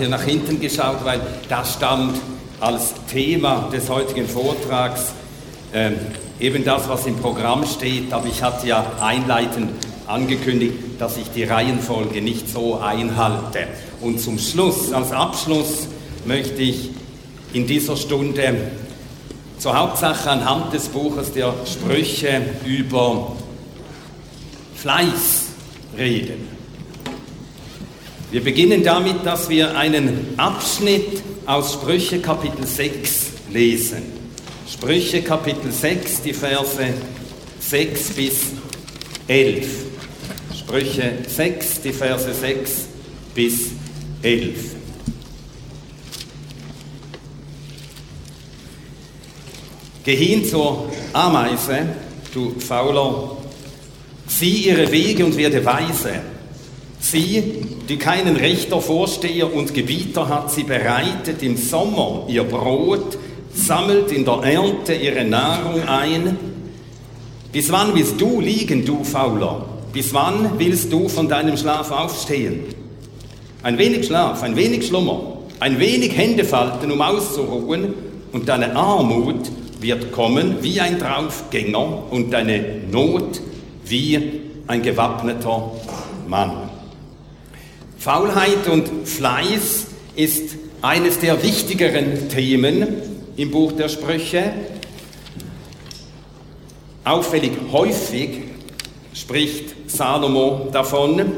Hier nach hinten geschaut, weil da stand als Thema des heutigen Vortrags ähm, eben das, was im Programm steht. Aber ich hatte ja einleitend angekündigt, dass ich die Reihenfolge nicht so einhalte. Und zum Schluss, als Abschluss, möchte ich in dieser Stunde zur Hauptsache anhand des Buches der Sprüche über Fleiß reden. Wir beginnen damit, dass wir einen Abschnitt aus Sprüche Kapitel 6 lesen. Sprüche Kapitel 6, die Verse 6 bis 11. Sprüche 6, die Verse 6 bis 11. Geh hin zur Ameise, du Fauler, sieh ihre Wege und werde weise Sie, die keinen Richter, Vorsteher und Gebieter hat, sie bereitet im Sommer ihr Brot, sammelt in der Ernte ihre Nahrung ein. Bis wann willst du liegen, du Fauler? Bis wann willst du von deinem Schlaf aufstehen? Ein wenig Schlaf, ein wenig Schlummer, ein wenig Hände falten, um auszuruhen, und deine Armut wird kommen wie ein Draufgänger und deine Not wie ein gewappneter Mann. Faulheit und Fleiß ist eines der wichtigeren Themen im Buch der Sprüche. Auffällig häufig spricht Salomo davon.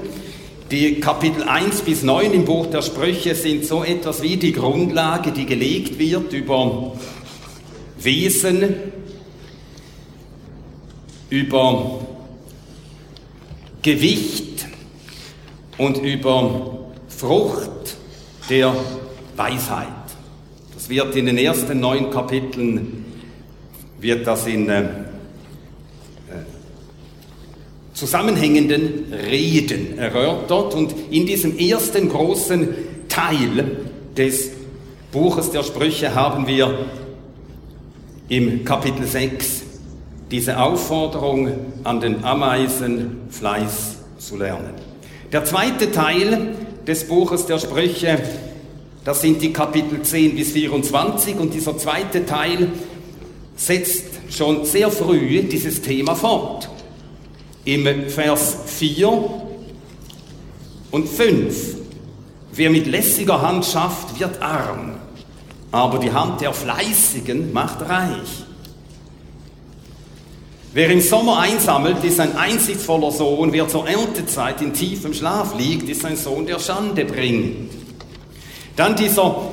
Die Kapitel 1 bis 9 im Buch der Sprüche sind so etwas wie die Grundlage, die gelegt wird über Wesen, über Gewicht, und über Frucht der Weisheit. Das wird in den ersten neun Kapiteln, wird das in äh, äh, zusammenhängenden Reden erörtert und in diesem ersten großen Teil des Buches der Sprüche haben wir im Kapitel 6 diese Aufforderung an den Ameisen Fleiß zu lernen. Der zweite Teil des Buches der Sprüche, das sind die Kapitel 10 bis 24 und dieser zweite Teil setzt schon sehr früh dieses Thema fort. Im Vers 4 und 5. Wer mit lässiger Hand schafft, wird arm, aber die Hand der Fleißigen macht reich. Wer im Sommer einsammelt, ist ein einsichtsvoller Sohn. Wer zur Erntezeit in tiefem Schlaf liegt, ist ein Sohn, der Schande bringt. Dann dieser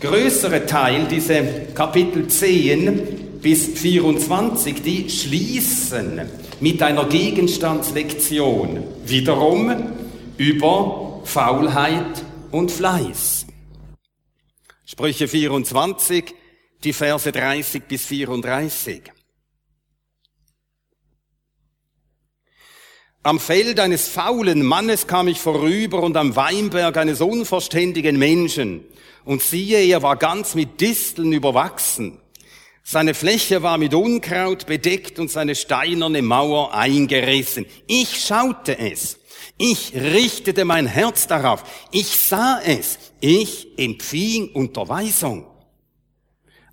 größere Teil, diese Kapitel 10 bis 24, die schließen mit einer Gegenstandslektion wiederum über Faulheit und Fleiß. Sprüche 24, die Verse 30 bis 34. Am Feld eines faulen Mannes kam ich vorüber und am Weinberg eines unverständigen Menschen. Und siehe, er war ganz mit Disteln überwachsen. Seine Fläche war mit Unkraut bedeckt und seine steinerne Mauer eingerissen. Ich schaute es. Ich richtete mein Herz darauf. Ich sah es. Ich empfing Unterweisung.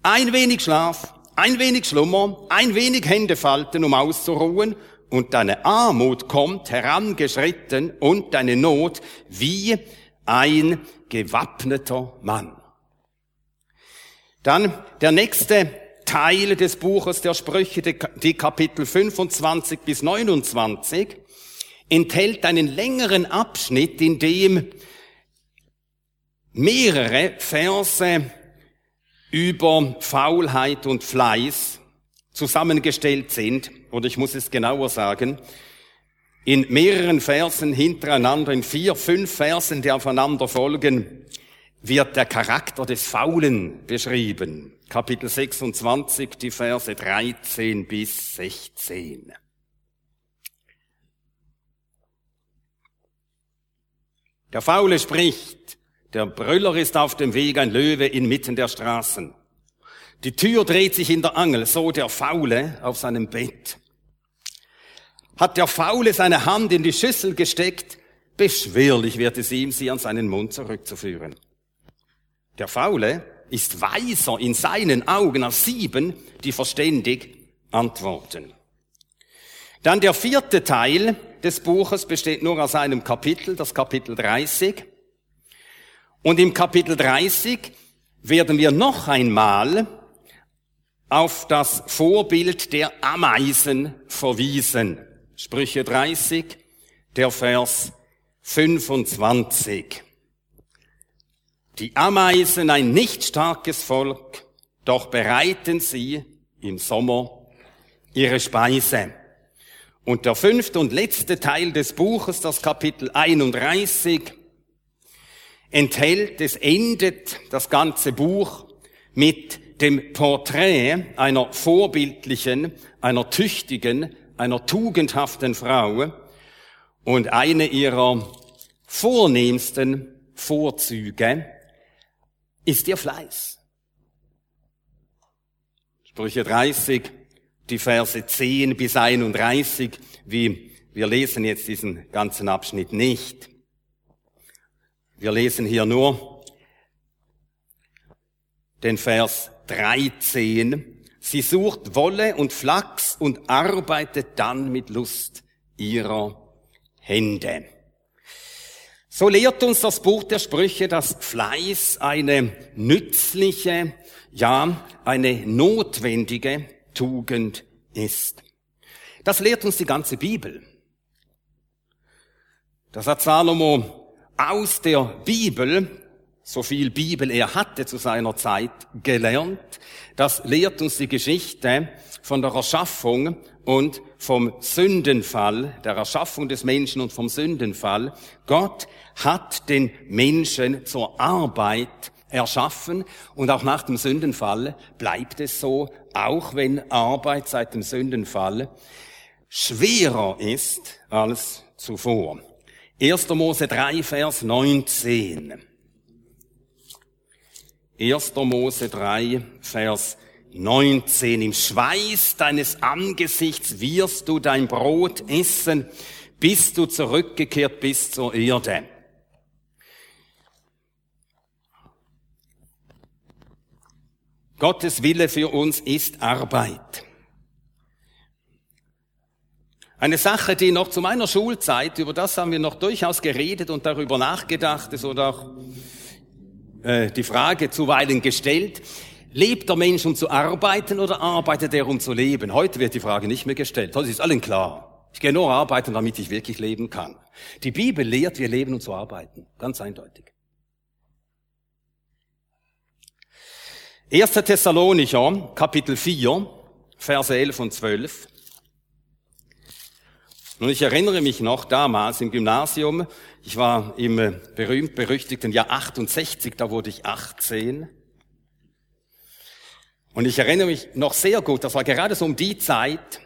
Ein wenig Schlaf, ein wenig Schlummer, ein wenig Hände falten, um auszuruhen und deine Armut kommt herangeschritten und deine Not wie ein gewappneter Mann. Dann der nächste Teil des Buches der Sprüche, die Kapitel 25 bis 29, enthält einen längeren Abschnitt, in dem mehrere Verse über Faulheit und Fleiß zusammengestellt sind, oder ich muss es genauer sagen, in mehreren Versen hintereinander, in vier, fünf Versen, die aufeinander folgen, wird der Charakter des Faulen beschrieben. Kapitel 26, die Verse 13 bis 16. Der Faule spricht, der Brüller ist auf dem Weg, ein Löwe inmitten der Straßen. Die Tür dreht sich in der Angel, so der Faule auf seinem Bett. Hat der Faule seine Hand in die Schüssel gesteckt, beschwerlich wird es ihm, sie an seinen Mund zurückzuführen. Der Faule ist weiser in seinen Augen als sieben, die verständig antworten. Dann der vierte Teil des Buches besteht nur aus einem Kapitel, das Kapitel 30. Und im Kapitel 30 werden wir noch einmal auf das Vorbild der Ameisen verwiesen. Sprüche 30, der Vers 25. Die Ameisen ein nicht starkes Volk, doch bereiten sie im Sommer ihre Speise. Und der fünfte und letzte Teil des Buches, das Kapitel 31, enthält, es endet das ganze Buch mit dem Porträt einer vorbildlichen, einer tüchtigen, einer tugendhaften Frau und eine ihrer vornehmsten Vorzüge ist ihr Fleiß. Sprüche 30, die Verse 10 bis 31, wie wir lesen jetzt diesen ganzen Abschnitt nicht. Wir lesen hier nur den Vers 13. Sie sucht Wolle und Flachs und arbeitet dann mit Lust ihrer Hände. So lehrt uns das Buch der Sprüche, dass Fleiß eine nützliche, ja, eine notwendige Tugend ist. Das lehrt uns die ganze Bibel. Das hat Salomo aus der Bibel, so viel Bibel er hatte zu seiner Zeit, gelernt. Das lehrt uns die Geschichte von der Erschaffung und vom Sündenfall, der Erschaffung des Menschen und vom Sündenfall. Gott hat den Menschen zur Arbeit erschaffen und auch nach dem Sündenfall bleibt es so, auch wenn Arbeit seit dem Sündenfall schwerer ist als zuvor. 1. Mose 3, Vers 19. 1. Mose 3, Vers 19. Im Schweiß deines Angesichts wirst du dein Brot essen, bis du zurückgekehrt bist zur Erde. Gottes Wille für uns ist Arbeit. Eine Sache, die noch zu meiner Schulzeit, über das haben wir noch durchaus geredet und darüber nachgedacht, ist oder auch äh, die Frage zuweilen gestellt, lebt der Mensch, um zu arbeiten oder arbeitet er, um zu leben? Heute wird die Frage nicht mehr gestellt. Heute ist allen klar. Ich gehe nur arbeiten, damit ich wirklich leben kann. Die Bibel lehrt, wir leben, um zu arbeiten. Ganz eindeutig. 1. Thessalonicher, Kapitel 4, Verse 11 und 12. Und ich erinnere mich noch damals im Gymnasium, ich war im äh, berühmt-berüchtigten Jahr 68, da wurde ich 18. Und ich erinnere mich noch sehr gut, das war gerade so um die Zeit,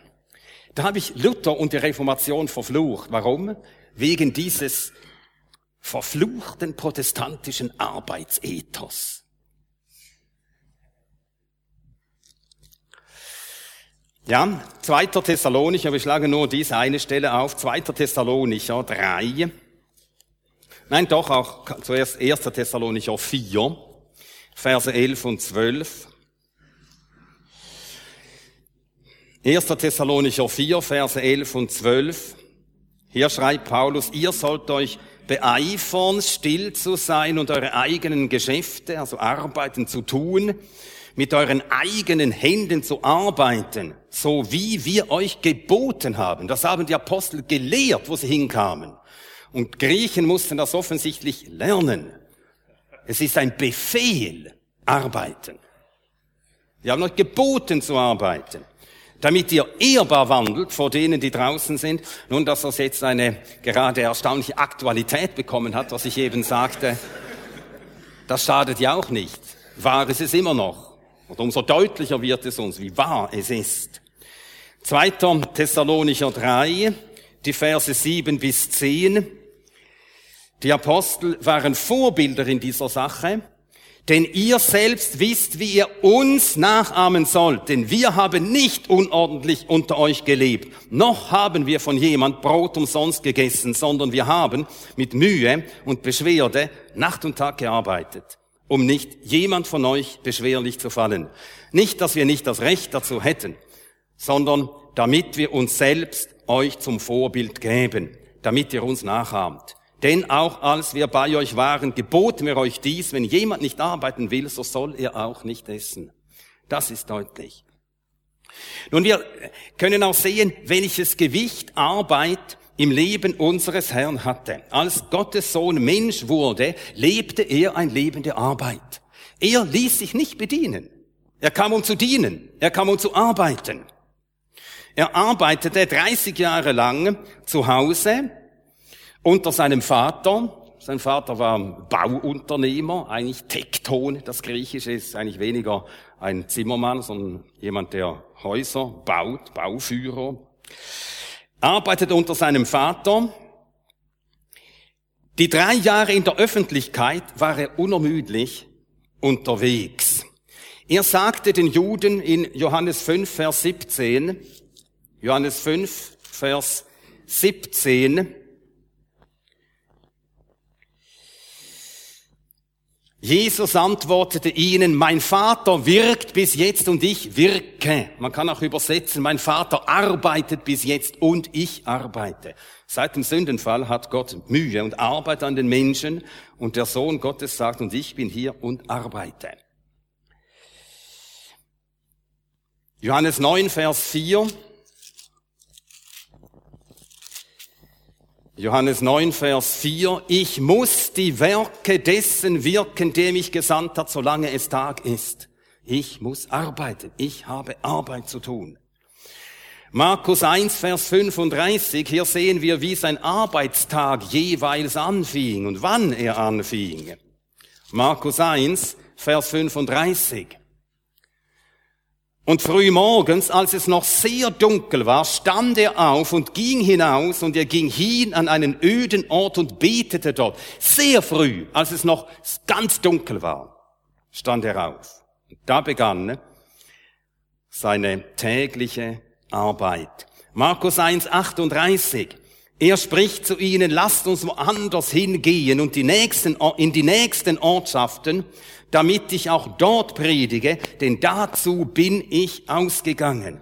da habe ich Luther und die Reformation verflucht. Warum? Wegen dieses verfluchten protestantischen Arbeitsethos. Ja, 2. Thessalonicher, wir schlagen nur diese eine Stelle auf, 2. Thessalonicher 3. Nein, doch auch zuerst 1. Thessalonicher 4, Verse 11 und 12. 1. Thessalonicher 4, Verse 11 und 12. Hier schreibt Paulus, ihr sollt euch beeifern, still zu sein und eure eigenen Geschäfte, also Arbeiten zu tun, mit euren eigenen Händen zu arbeiten, so wie wir euch geboten haben. Das haben die Apostel gelehrt, wo sie hinkamen. Und Griechen mussten das offensichtlich lernen. Es ist ein Befehl, arbeiten. Wir haben euch geboten zu arbeiten, damit ihr ehrbar wandelt vor denen, die draußen sind. Nun, dass das jetzt eine gerade erstaunliche Aktualität bekommen hat, was ich eben sagte, Das schadet ja auch nicht. Wahr ist es immer noch. Und umso deutlicher wird es uns, wie wahr es ist. 2. Thessalonicher 3, die Verse 7 bis 10. Die Apostel waren Vorbilder in dieser Sache, denn ihr selbst wisst, wie ihr uns nachahmen sollt, denn wir haben nicht unordentlich unter euch gelebt, noch haben wir von jemand Brot umsonst gegessen, sondern wir haben mit Mühe und Beschwerde Nacht und Tag gearbeitet, um nicht jemand von euch beschwerlich zu fallen. Nicht, dass wir nicht das Recht dazu hätten, sondern damit wir uns selbst euch zum Vorbild geben, damit ihr uns nachahmt. Denn auch als wir bei euch waren, geboten wir euch dies, wenn jemand nicht arbeiten will, so soll er auch nicht essen. Das ist deutlich. Nun, wir können auch sehen, welches Gewicht Arbeit im Leben unseres Herrn hatte. Als Gottes Sohn Mensch wurde, lebte er ein Leben der Arbeit. Er ließ sich nicht bedienen. Er kam, um zu dienen. Er kam, um zu arbeiten. Er arbeitete 30 Jahre lang zu Hause unter seinem Vater. Sein Vater war Bauunternehmer, eigentlich Tekton, das Griechische ist eigentlich weniger ein Zimmermann, sondern jemand, der Häuser baut, Bauführer. Arbeitete unter seinem Vater. Die drei Jahre in der Öffentlichkeit war er unermüdlich unterwegs. Er sagte den Juden in Johannes 5, Vers 17, Johannes 5, Vers 17, Jesus antwortete ihnen, mein Vater wirkt bis jetzt und ich wirke. Man kann auch übersetzen, mein Vater arbeitet bis jetzt und ich arbeite. Seit dem Sündenfall hat Gott Mühe und Arbeit an den Menschen und der Sohn Gottes sagt, und ich bin hier und arbeite. Johannes 9, Vers 4. Johannes 9, Vers 4, ich muss die Werke dessen wirken, der mich gesandt hat, solange es Tag ist. Ich muss arbeiten. Ich habe Arbeit zu tun. Markus 1, Vers 35, hier sehen wir, wie sein Arbeitstag jeweils anfing und wann er anfing. Markus 1, Vers 35. Und früh morgens, als es noch sehr dunkel war, stand er auf und ging hinaus und er ging hin an einen öden Ort und betete dort. Sehr früh, als es noch ganz dunkel war, stand er auf. Und da begann seine tägliche Arbeit. Markus 1, 38. Er spricht zu ihnen, lasst uns woanders hingehen und die nächsten, in die nächsten Ortschaften, damit ich auch dort predige, denn dazu bin ich ausgegangen.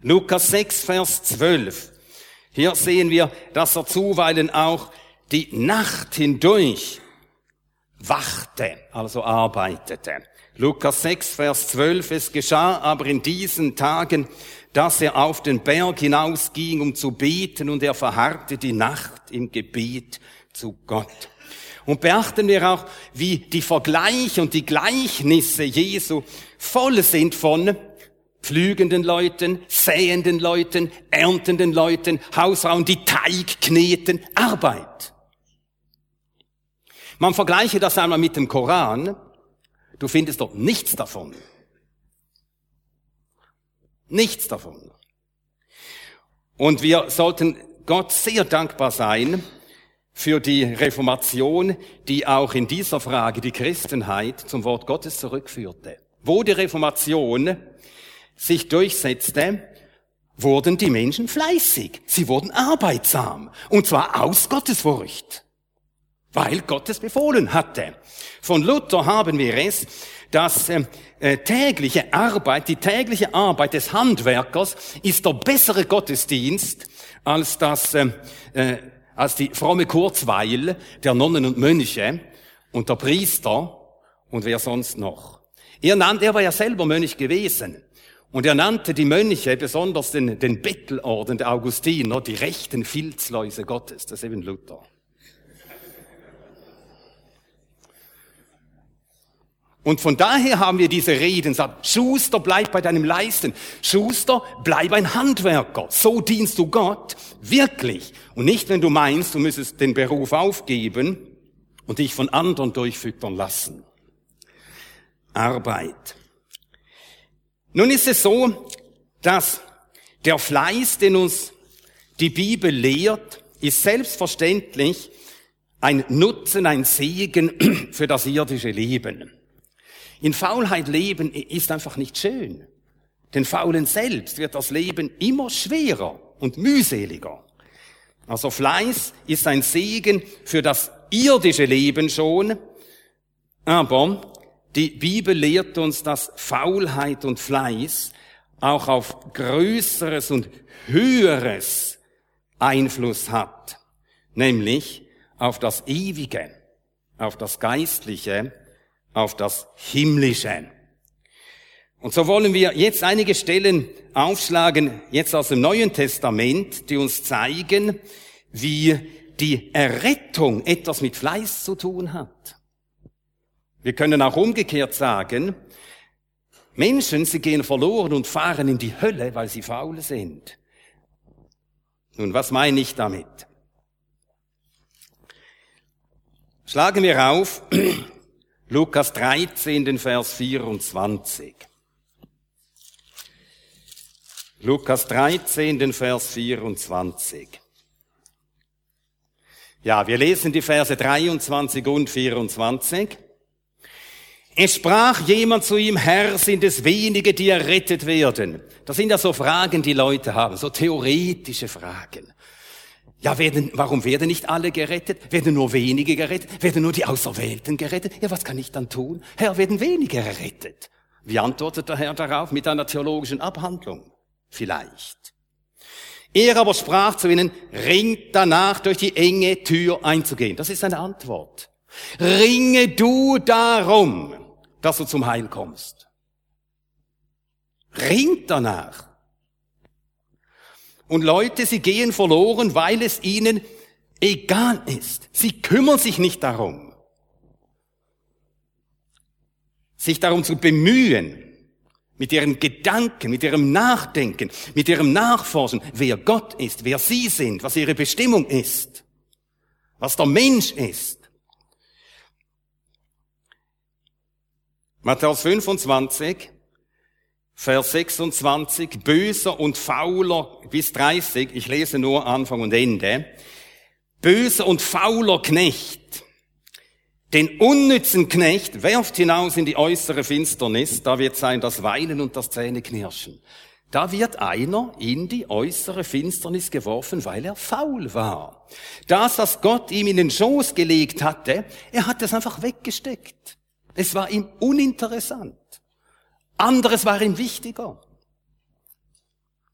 Lukas 6, Vers 12. Hier sehen wir, dass er zuweilen auch die Nacht hindurch wachte, also arbeitete. Lukas 6, Vers 12. Es geschah aber in diesen Tagen, dass er auf den Berg hinausging, um zu beten, und er verharrte die Nacht im Gebet zu Gott. Und beachten wir auch, wie die Vergleiche und die Gleichnisse Jesu voll sind von pflügenden Leuten, sähenden Leuten, erntenden Leuten, Hausfrauen, die Teig kneten, Arbeit. Man vergleiche das einmal mit dem Koran. Du findest dort nichts davon. Nichts davon. Und wir sollten Gott sehr dankbar sein, für die Reformation, die auch in dieser Frage die Christenheit zum Wort Gottes zurückführte. Wo die Reformation sich durchsetzte, wurden die Menschen fleißig. Sie wurden arbeitsam. Und zwar aus Gottesfurcht. Weil Gott es befohlen hatte. Von Luther haben wir es, dass äh, äh, tägliche Arbeit, die tägliche Arbeit des Handwerkers ist der bessere Gottesdienst als das äh, äh, als die fromme Kurzweil der Nonnen und Mönche und der Priester und wer sonst noch. Er nannte, er war ja selber Mönch gewesen. Und er nannte die Mönche, besonders den, den Bettelorden der Augustiner, die rechten Filzläuse Gottes. Das ist eben Luther. Und von daher haben wir diese Reden, sagt, Schuster, bleib bei deinem Leisten. Schuster, bleib ein Handwerker. So dienst du Gott. Wirklich. Und nicht, wenn du meinst, du müsstest den Beruf aufgeben und dich von anderen durchfüttern lassen. Arbeit. Nun ist es so, dass der Fleiß, den uns die Bibel lehrt, ist selbstverständlich ein Nutzen, ein Segen für das irdische Leben. In Faulheit leben ist einfach nicht schön. Den Faulen selbst wird das Leben immer schwerer und mühseliger. Also Fleiß ist ein Segen für das irdische Leben schon, aber die Bibel lehrt uns, dass Faulheit und Fleiß auch auf Größeres und Höheres Einfluss hat, nämlich auf das Ewige, auf das Geistliche, auf das Himmlische. Und so wollen wir jetzt einige Stellen aufschlagen, jetzt aus dem Neuen Testament, die uns zeigen, wie die Errettung etwas mit Fleiß zu tun hat. Wir können auch umgekehrt sagen, Menschen, sie gehen verloren und fahren in die Hölle, weil sie faul sind. Nun, was meine ich damit? Schlagen wir auf Lukas 13, den Vers 24. Lukas 13, den Vers 24. Ja, wir lesen die Verse 23 und 24. Es sprach jemand zu ihm, Herr, sind es wenige, die errettet werden? Das sind ja so Fragen, die Leute haben, so theoretische Fragen. Ja, werden, warum werden nicht alle gerettet? Werden nur wenige gerettet? Werden nur die Auserwählten gerettet? Ja, was kann ich dann tun? Herr, werden wenige errettet? Wie antwortet der Herr darauf? Mit einer theologischen Abhandlung? Vielleicht. Er aber sprach zu ihnen, ringt danach durch die enge Tür einzugehen. Das ist eine Antwort. Ringe du darum, dass du zum Heil kommst. Ringt danach. Und Leute, sie gehen verloren, weil es ihnen egal ist. Sie kümmern sich nicht darum. Sich darum zu bemühen, mit ihren Gedanken, mit ihrem Nachdenken, mit ihrem Nachforschen, wer Gott ist, wer sie sind, was ihre Bestimmung ist, was der Mensch ist. Matthäus 25, Vers 26, böser und fauler bis 30, ich lese nur Anfang und Ende, böser und fauler Knecht, den unnützen Knecht werft hinaus in die äußere Finsternis, da wird sein das Weinen und das Zähneknirschen. Da wird einer in die äußere Finsternis geworfen, weil er faul war. Das, was Gott ihm in den Schoß gelegt hatte, er hat es einfach weggesteckt. Es war ihm uninteressant. Anderes war ihm wichtiger.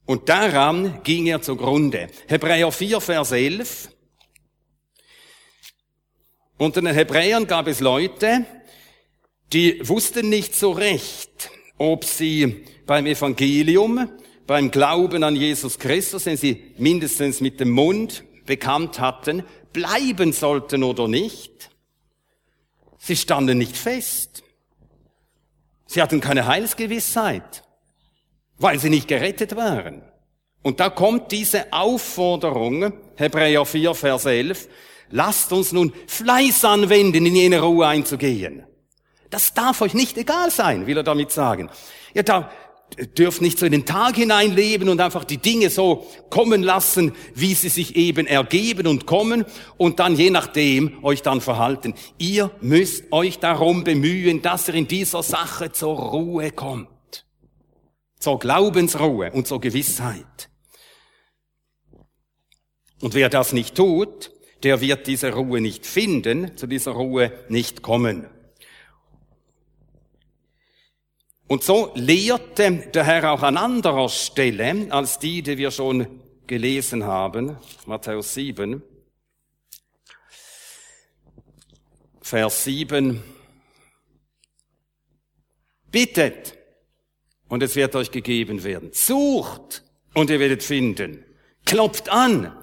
Und daran ging er zugrunde. Hebräer 4, Vers 11. Unter den Hebräern gab es Leute, die wussten nicht so recht, ob sie beim Evangelium, beim Glauben an Jesus Christus, den sie mindestens mit dem Mund bekannt hatten, bleiben sollten oder nicht. Sie standen nicht fest. Sie hatten keine Heilsgewissheit, weil sie nicht gerettet waren. Und da kommt diese Aufforderung, Hebräer 4, Vers 11, lasst uns nun Fleiß anwenden, in jene Ruhe einzugehen. Das darf euch nicht egal sein, will er damit sagen. Ja, da, dürft nicht so in den Tag hineinleben und einfach die Dinge so kommen lassen, wie sie sich eben ergeben und kommen und dann je nachdem euch dann verhalten. Ihr müsst euch darum bemühen, dass ihr in dieser Sache zur Ruhe kommt. Zur Glaubensruhe und zur Gewissheit. Und wer das nicht tut, der wird diese Ruhe nicht finden, zu dieser Ruhe nicht kommen. Und so lehrte der Herr auch an anderer Stelle als die, die wir schon gelesen haben, Matthäus 7, Vers 7. Bittet und es wird euch gegeben werden. Sucht und ihr werdet finden. Klopft an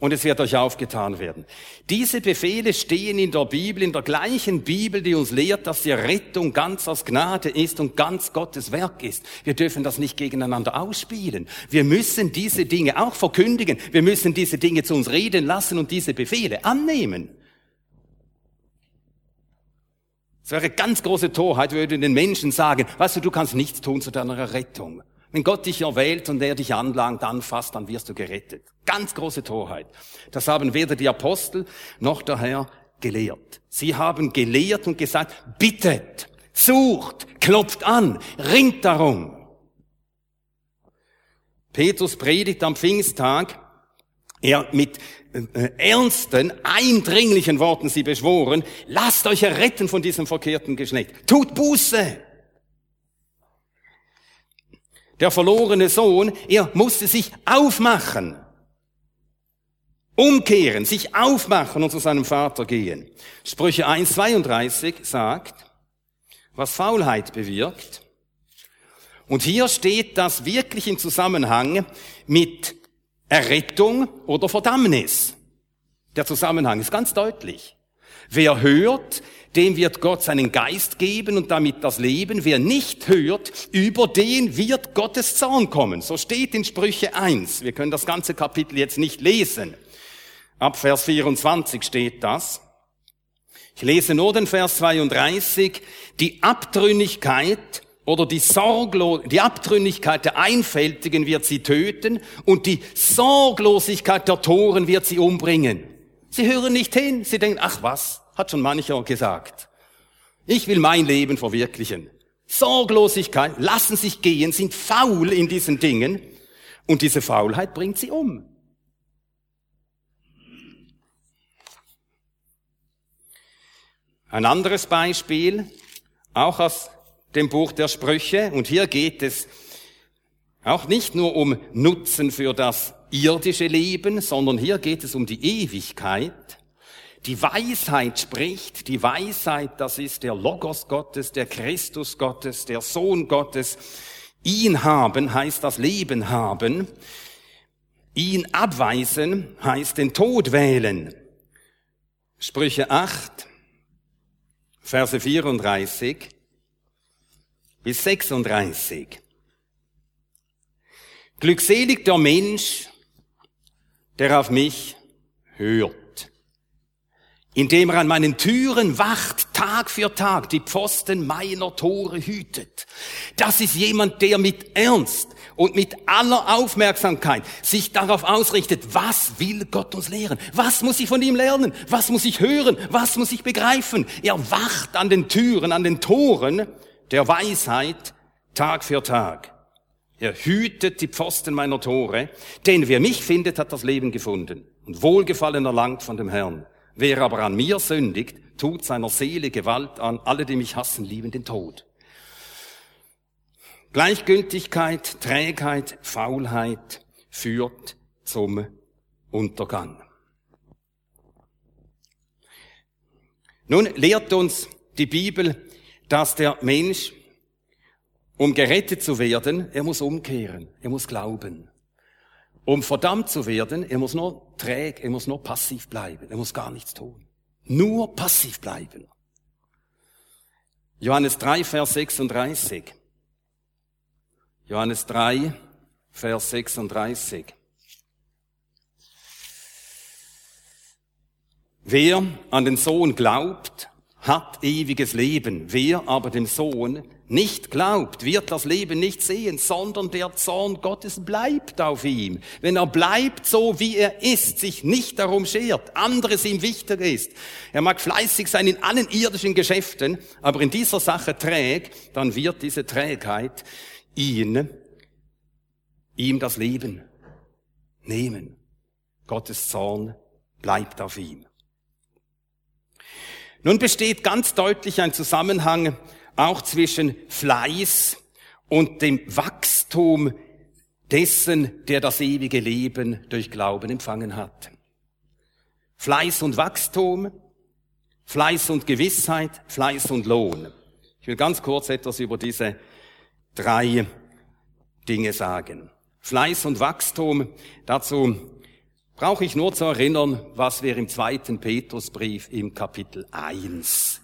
und es wird euch aufgetan werden. Diese Befehle stehen in der Bibel, in der gleichen Bibel, die uns lehrt, dass die Rettung ganz aus Gnade ist und ganz Gottes Werk ist. Wir dürfen das nicht gegeneinander ausspielen. Wir müssen diese Dinge auch verkündigen. Wir müssen diese Dinge zu uns reden lassen und diese Befehle annehmen. Es wäre ganz große Torheit, würde den Menschen sagen, weißt du, du kannst nichts tun zu deiner Rettung. Wenn Gott dich erwählt und er dich anlangt, anfasst, dann wirst du gerettet. Ganz große Torheit. Das haben weder die Apostel noch der Herr gelehrt. Sie haben gelehrt und gesagt, bittet, sucht, klopft an, ringt darum. Petrus predigt am Pfingsttag, er mit äh, ernsten, eindringlichen Worten sie beschworen, lasst euch erretten von diesem verkehrten Geschlecht. Tut Buße. Der verlorene Sohn, er musste sich aufmachen, umkehren, sich aufmachen und zu seinem Vater gehen. Sprüche 1,32 sagt, was Faulheit bewirkt. Und hier steht das wirklich im Zusammenhang mit Errettung oder Verdammnis. Der Zusammenhang ist ganz deutlich. Wer hört, dem wird Gott seinen Geist geben und damit das Leben. Wer nicht hört, über den wird Gottes Zorn kommen. So steht in Sprüche 1. Wir können das ganze Kapitel jetzt nicht lesen. Ab Vers 24 steht das. Ich lese nur den Vers 32. Die Abtrünnigkeit oder die, Sorglo die Abtrünnigkeit der Einfältigen wird sie töten und die Sorglosigkeit der Toren wird sie umbringen. Sie hören nicht hin, sie denken, ach was, hat schon mancher gesagt. Ich will mein Leben verwirklichen. Sorglosigkeit, lassen sich gehen, sind faul in diesen Dingen und diese Faulheit bringt sie um. Ein anderes Beispiel, auch aus dem Buch der Sprüche. Und hier geht es auch nicht nur um Nutzen für das irdische Leben, sondern hier geht es um die Ewigkeit. Die Weisheit spricht, die Weisheit, das ist der Logos Gottes, der Christus Gottes, der Sohn Gottes. Ihn haben heißt das Leben haben. Ihn abweisen heißt den Tod wählen. Sprüche 8, Verse 34 bis 36. Glückselig der Mensch, der auf mich hört, indem er an meinen Türen wacht, Tag für Tag, die Pfosten meiner Tore hütet. Das ist jemand, der mit Ernst und mit aller Aufmerksamkeit sich darauf ausrichtet, was will Gott uns lehren? Was muss ich von ihm lernen? Was muss ich hören? Was muss ich begreifen? Er wacht an den Türen, an den Toren der Weisheit Tag für Tag. Er hütet die Pfosten meiner Tore, denn wer mich findet, hat das Leben gefunden und Wohlgefallen erlangt von dem Herrn. Wer aber an mir sündigt, tut seiner Seele Gewalt an. Alle, die mich hassen, lieben den Tod. Gleichgültigkeit, Trägheit, Faulheit führt zum Untergang. Nun lehrt uns die Bibel dass der Mensch, um gerettet zu werden, er muss umkehren, er muss glauben. Um verdammt zu werden, er muss nur träg, er muss nur passiv bleiben, er muss gar nichts tun. Nur passiv bleiben. Johannes 3, Vers 36. Johannes 3, Vers 36. Wer an den Sohn glaubt, hat ewiges Leben. Wer aber dem Sohn nicht glaubt, wird das Leben nicht sehen, sondern der Zorn Gottes bleibt auf ihm. Wenn er bleibt so, wie er ist, sich nicht darum schert, anderes ihm wichtiger ist. Er mag fleißig sein in allen irdischen Geschäften, aber in dieser Sache träg, dann wird diese Trägheit ihn, ihm das Leben nehmen. Gottes Zorn bleibt auf ihm. Nun besteht ganz deutlich ein Zusammenhang auch zwischen Fleiß und dem Wachstum dessen, der das ewige Leben durch Glauben empfangen hat. Fleiß und Wachstum, Fleiß und Gewissheit, Fleiß und Lohn. Ich will ganz kurz etwas über diese drei Dinge sagen. Fleiß und Wachstum, dazu brauche ich nur zu erinnern, was wir im zweiten Petrusbrief im Kapitel 1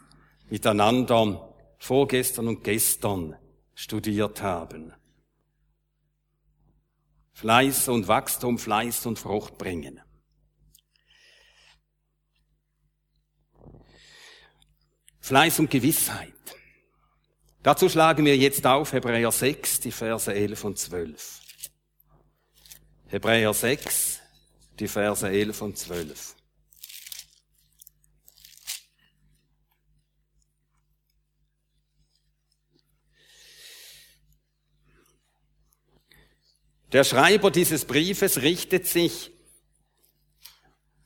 miteinander vorgestern und gestern studiert haben. Fleiß und Wachstum, Fleiß und Frucht bringen. Fleiß und Gewissheit. Dazu schlagen wir jetzt auf Hebräer 6, die Verse 11 und 12. Hebräer 6, die Verse 11 und 12. Der Schreiber dieses Briefes richtet sich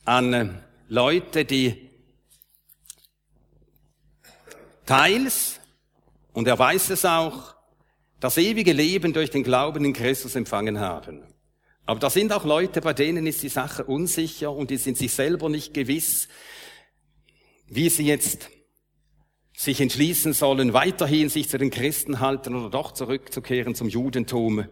an Leute, die teils, und er weiß es auch, das ewige Leben durch den Glauben in Christus empfangen haben. Aber da sind auch Leute, bei denen ist die Sache unsicher und die sind sich selber nicht gewiss, wie sie jetzt sich entschließen sollen, weiterhin sich zu den Christen halten oder doch zurückzukehren zum Judentum.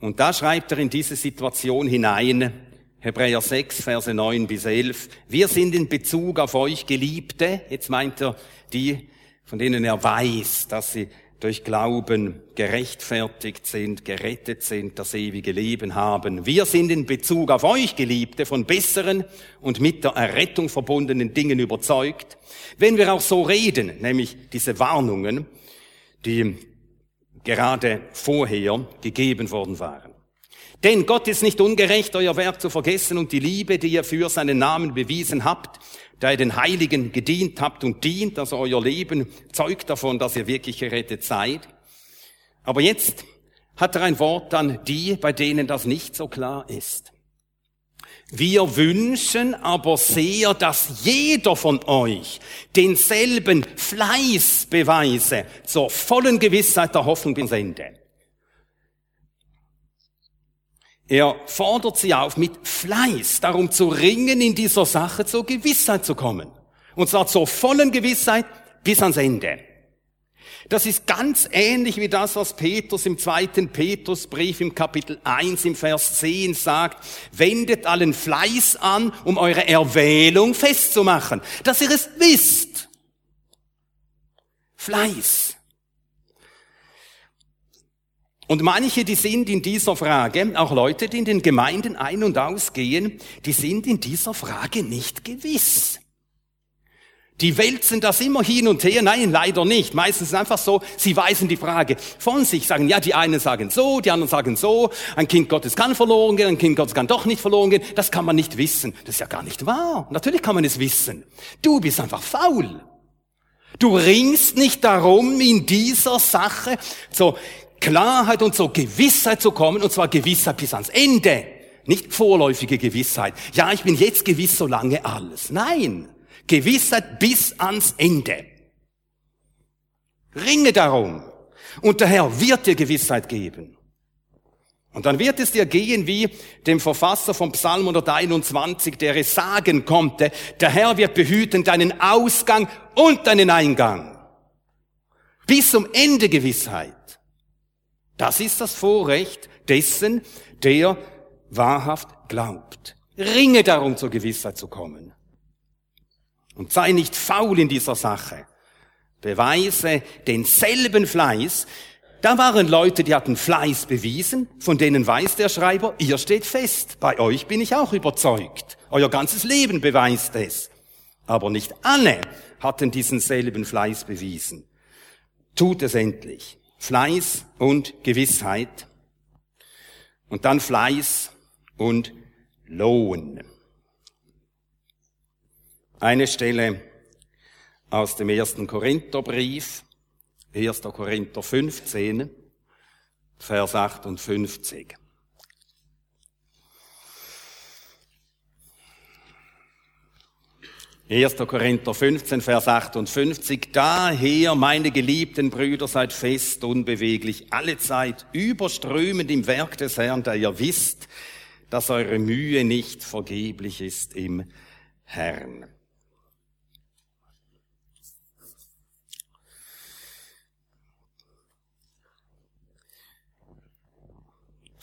Und da schreibt er in diese Situation hinein, Hebräer 6, Verse 9 bis 11, wir sind in Bezug auf euch Geliebte, jetzt meint er die, von denen er weiß, dass sie durch Glauben gerechtfertigt sind, gerettet sind, das ewige Leben haben. Wir sind in Bezug auf euch, Geliebte, von besseren und mit der Errettung verbundenen Dingen überzeugt. Wenn wir auch so reden, nämlich diese Warnungen, die gerade vorher gegeben worden waren. Denn Gott ist nicht ungerecht, euer Werk zu vergessen und die Liebe, die ihr für seinen Namen bewiesen habt, da ihr den Heiligen gedient habt und dient, also euer Leben zeugt davon, dass ihr wirklich gerettet seid. Aber jetzt hat er ein Wort an die, bei denen das nicht so klar ist. Wir wünschen aber sehr, dass jeder von euch denselben Fleiß beweise zur vollen Gewissheit der Hoffnung bis Ende. Er fordert sie auf, mit Fleiß darum zu ringen, in dieser Sache zur Gewissheit zu kommen. Und zwar zur vollen Gewissheit bis ans Ende. Das ist ganz ähnlich wie das, was Petrus im zweiten Petrusbrief im Kapitel 1 im Vers 10 sagt. Wendet allen Fleiß an, um eure Erwählung festzumachen, dass ihr es wisst. Fleiß. Und manche, die sind in dieser Frage, auch Leute, die in den Gemeinden ein- und ausgehen, die sind in dieser Frage nicht gewiss. Die wälzen das immer hin und her. Nein, leider nicht. Meistens ist es einfach so, sie weisen die Frage von sich, sagen, ja, die einen sagen so, die anderen sagen so. Ein Kind Gottes kann verloren gehen, ein Kind Gottes kann doch nicht verloren gehen. Das kann man nicht wissen. Das ist ja gar nicht wahr. Natürlich kann man es wissen. Du bist einfach faul. Du ringst nicht darum, in dieser Sache so Klarheit und zur Gewissheit zu kommen, und zwar Gewissheit bis ans Ende. Nicht vorläufige Gewissheit. Ja, ich bin jetzt gewiss, solange alles. Nein. Gewissheit bis ans Ende. Ringe darum. Und der Herr wird dir Gewissheit geben. Und dann wird es dir gehen wie dem Verfasser vom Psalm 121, der es sagen konnte, der Herr wird behüten deinen Ausgang und deinen Eingang. Bis zum Ende Gewissheit. Das ist das Vorrecht dessen, der wahrhaft glaubt. Ringe darum, zur Gewissheit zu kommen. Und sei nicht faul in dieser Sache. Beweise denselben Fleiß. Da waren Leute, die hatten Fleiß bewiesen, von denen weiß der Schreiber, ihr steht fest. Bei euch bin ich auch überzeugt. Euer ganzes Leben beweist es. Aber nicht alle hatten diesen selben Fleiß bewiesen. Tut es endlich. Fleiß und Gewissheit. Und dann Fleiß und Lohn. Eine Stelle aus dem ersten Korintherbrief, 1. Korinther 15, Vers 58. 1. Korinther 15, Vers 58. Daher, meine geliebten Brüder, seid fest, unbeweglich, alle Zeit überströmend im Werk des Herrn, da ihr wisst, dass eure Mühe nicht vergeblich ist im Herrn.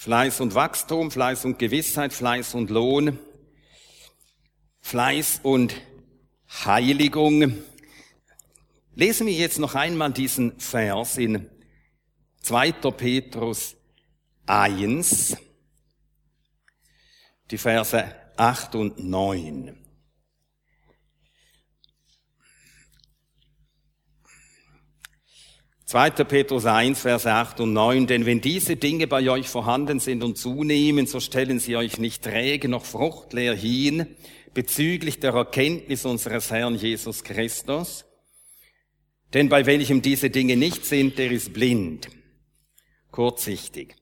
Fleiß und Wachstum, Fleiß und Gewissheit, Fleiß und Lohn, Fleiß und Heiligung. Lesen wir jetzt noch einmal diesen Vers in 2. Petrus 1, die Verse 8 und 9. 2. Petrus 1, Vers 8 und 9, denn wenn diese Dinge bei euch vorhanden sind und zunehmen, so stellen sie euch nicht träge noch fruchtleer hin bezüglich der Erkenntnis unseres Herrn Jesus Christus. Denn bei welchem diese Dinge nicht sind, der ist blind, kurzsichtig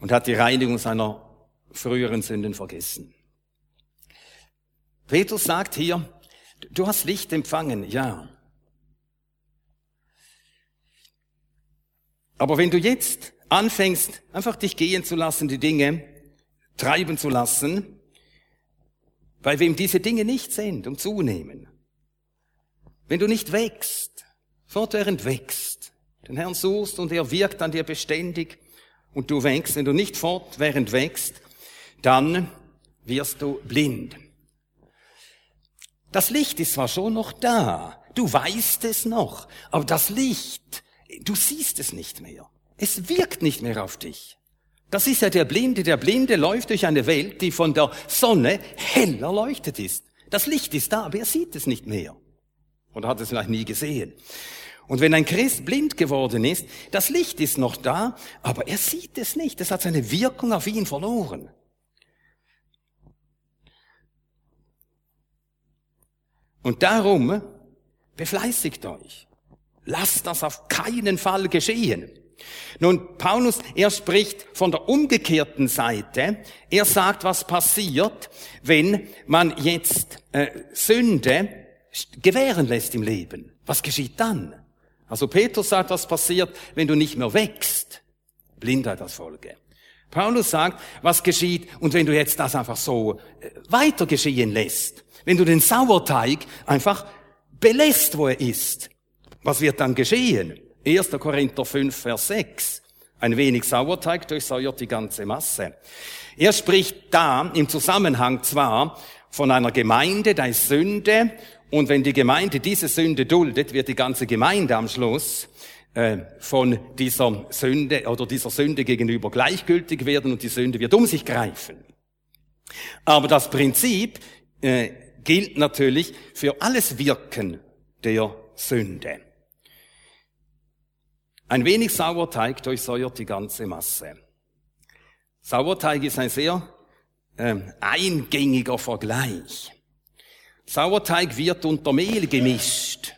und hat die Reinigung seiner früheren Sünden vergessen. Petrus sagt hier, du hast Licht empfangen, ja. Aber wenn du jetzt anfängst, einfach dich gehen zu lassen, die Dinge treiben zu lassen, bei wem diese Dinge nicht sind und zunehmen, wenn du nicht wächst, fortwährend wächst, den Herrn suchst und er wirkt an dir beständig und du wächst, wenn du nicht fortwährend wächst, dann wirst du blind. Das Licht ist zwar schon noch da, du weißt es noch, aber das Licht Du siehst es nicht mehr. Es wirkt nicht mehr auf dich. Das ist ja der Blinde. Der Blinde läuft durch eine Welt, die von der Sonne hell erleuchtet ist. Das Licht ist da, aber er sieht es nicht mehr. Oder hat es vielleicht nie gesehen. Und wenn ein Christ blind geworden ist, das Licht ist noch da, aber er sieht es nicht. Es hat seine Wirkung auf ihn verloren. Und darum befleißigt euch. Lasst das auf keinen Fall geschehen. Nun, Paulus, er spricht von der umgekehrten Seite. Er sagt, was passiert, wenn man jetzt äh, Sünde gewähren lässt im Leben. Was geschieht dann? Also Petrus sagt, was passiert, wenn du nicht mehr wächst. Blindheit als Folge. Paulus sagt, was geschieht und wenn du jetzt das einfach so äh, weiter geschehen lässt. Wenn du den Sauerteig einfach belässt, wo er ist. Was wird dann geschehen? 1. Korinther 5, Vers 6. Ein wenig Sauerteig durchsäuert die ganze Masse. Er spricht da im Zusammenhang zwar von einer Gemeinde, da ist Sünde, und wenn die Gemeinde diese Sünde duldet, wird die ganze Gemeinde am Schluss äh, von dieser Sünde oder dieser Sünde gegenüber gleichgültig werden und die Sünde wird um sich greifen. Aber das Prinzip äh, gilt natürlich für alles Wirken der Sünde. Ein wenig Sauerteig durchsäuert die ganze Masse. Sauerteig ist ein sehr äh, eingängiger Vergleich. Sauerteig wird unter Mehl gemischt.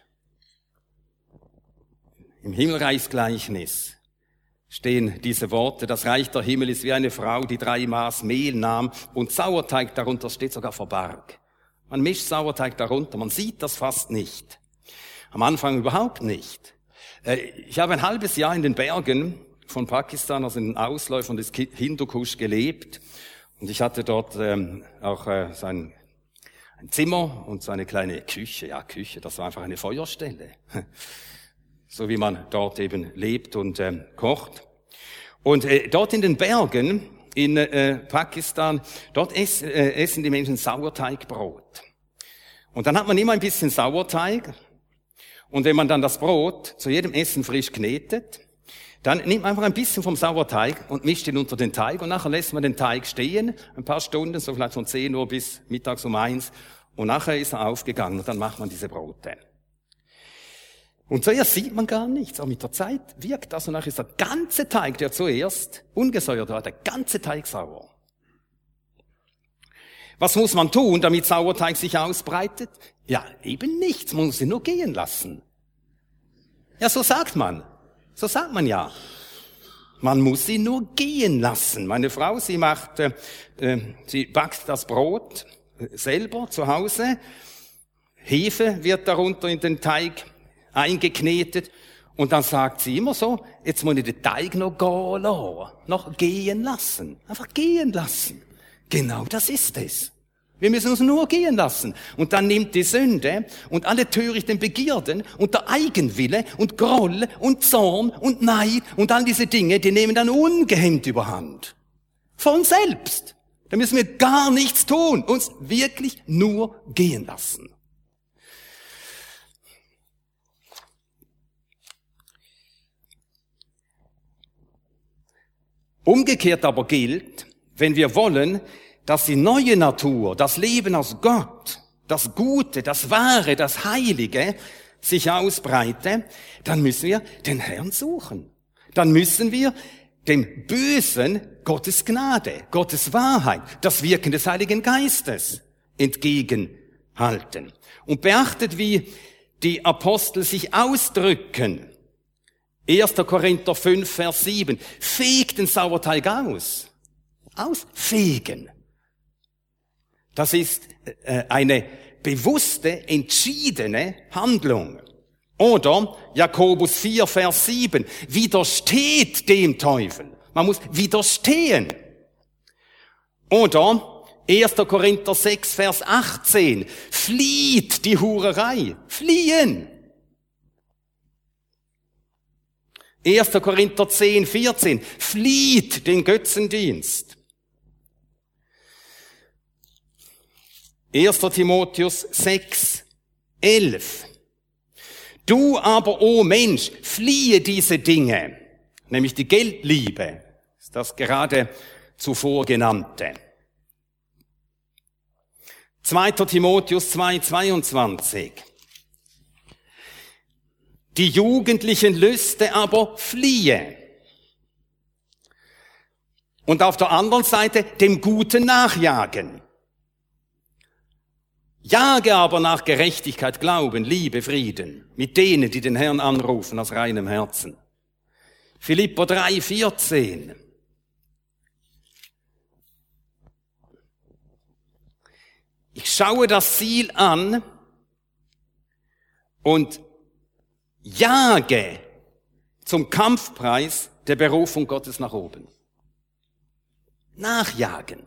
Im Himmelreichsgleichnis stehen diese Worte, das Reich der Himmel ist wie eine Frau, die drei Maß Mehl nahm und Sauerteig darunter steht sogar verbarg. Man mischt Sauerteig darunter, man sieht das fast nicht. Am Anfang überhaupt nicht. Äh, ich habe ein halbes Jahr in den Bergen von Pakistan, also in den Ausläufern des Hindukusch gelebt. Und ich hatte dort ähm, auch äh, ein, Zimmer und so eine kleine Küche. Ja, Küche, das war einfach eine Feuerstelle. so wie man dort eben lebt und ähm, kocht. Und äh, dort in den Bergen in äh, Pakistan, dort ess, essen die Menschen Sauerteigbrot. Und dann hat man immer ein bisschen Sauerteig und wenn man dann das Brot zu jedem Essen frisch knetet, dann nimmt man einfach ein bisschen vom Sauerteig und mischt ihn unter den Teig und nachher lässt man den Teig stehen, ein paar Stunden, so vielleicht von 10 Uhr bis mittags um eins und nachher ist er aufgegangen und dann macht man diese Brote. Und zuerst sieht man gar nichts, aber mit der Zeit wirkt das und nachher ist der ganze Teig, der zuerst ungesäuert war, der ganze Teig sauer. Was muss man tun, damit Sauerteig sich ausbreitet? Ja, eben nichts, man muss ihn nur gehen lassen. Ja, so sagt man. So sagt man ja. Man muss sie nur gehen lassen. Meine Frau, sie macht, äh, äh sie backt das Brot äh, selber zu Hause. Hefe wird darunter in den Teig eingeknetet. Und dann sagt sie immer so, jetzt muss ich den Teig noch gehen lassen. Noch gehen lassen. Einfach gehen lassen. Genau das ist es. Wir müssen uns nur gehen lassen. Und dann nimmt die Sünde und alle törichten Begierden und der Eigenwille und Groll und Zorn und Neid und all diese Dinge, die nehmen dann ungehemmt überhand. Von selbst. Da müssen wir gar nichts tun. Uns wirklich nur gehen lassen. Umgekehrt aber gilt, wenn wir wollen, dass die neue Natur, das Leben aus Gott, das Gute, das Wahre, das Heilige sich ausbreite, dann müssen wir den Herrn suchen. Dann müssen wir dem Bösen Gottes Gnade, Gottes Wahrheit, das Wirken des Heiligen Geistes entgegenhalten. Und beachtet, wie die Apostel sich ausdrücken. 1. Korinther 5, Vers 7. Fegt den Sauerteig aus. Ausfegen. Das ist äh, eine bewusste, entschiedene Handlung. Oder Jakobus 4, Vers 7. Widersteht dem Teufel. Man muss widerstehen. Oder 1. Korinther 6, Vers 18. Flieht die Hurerei. Fliehen. 1. Korinther 10, 14. Flieht den Götzendienst. 1. Timotheus 6, 11. Du aber, o oh Mensch, fliehe diese Dinge, nämlich die Geldliebe, ist das gerade zuvor genannte. 2. Timotheus 2, 22. Die jugendlichen Lüste aber fliehe. Und auf der anderen Seite dem Guten nachjagen. Jage aber nach Gerechtigkeit, Glauben, Liebe, Frieden mit denen, die den Herrn anrufen aus reinem Herzen. Philippa 3, 14. Ich schaue das Ziel an und jage zum Kampfpreis der Berufung Gottes nach oben. Nachjagen.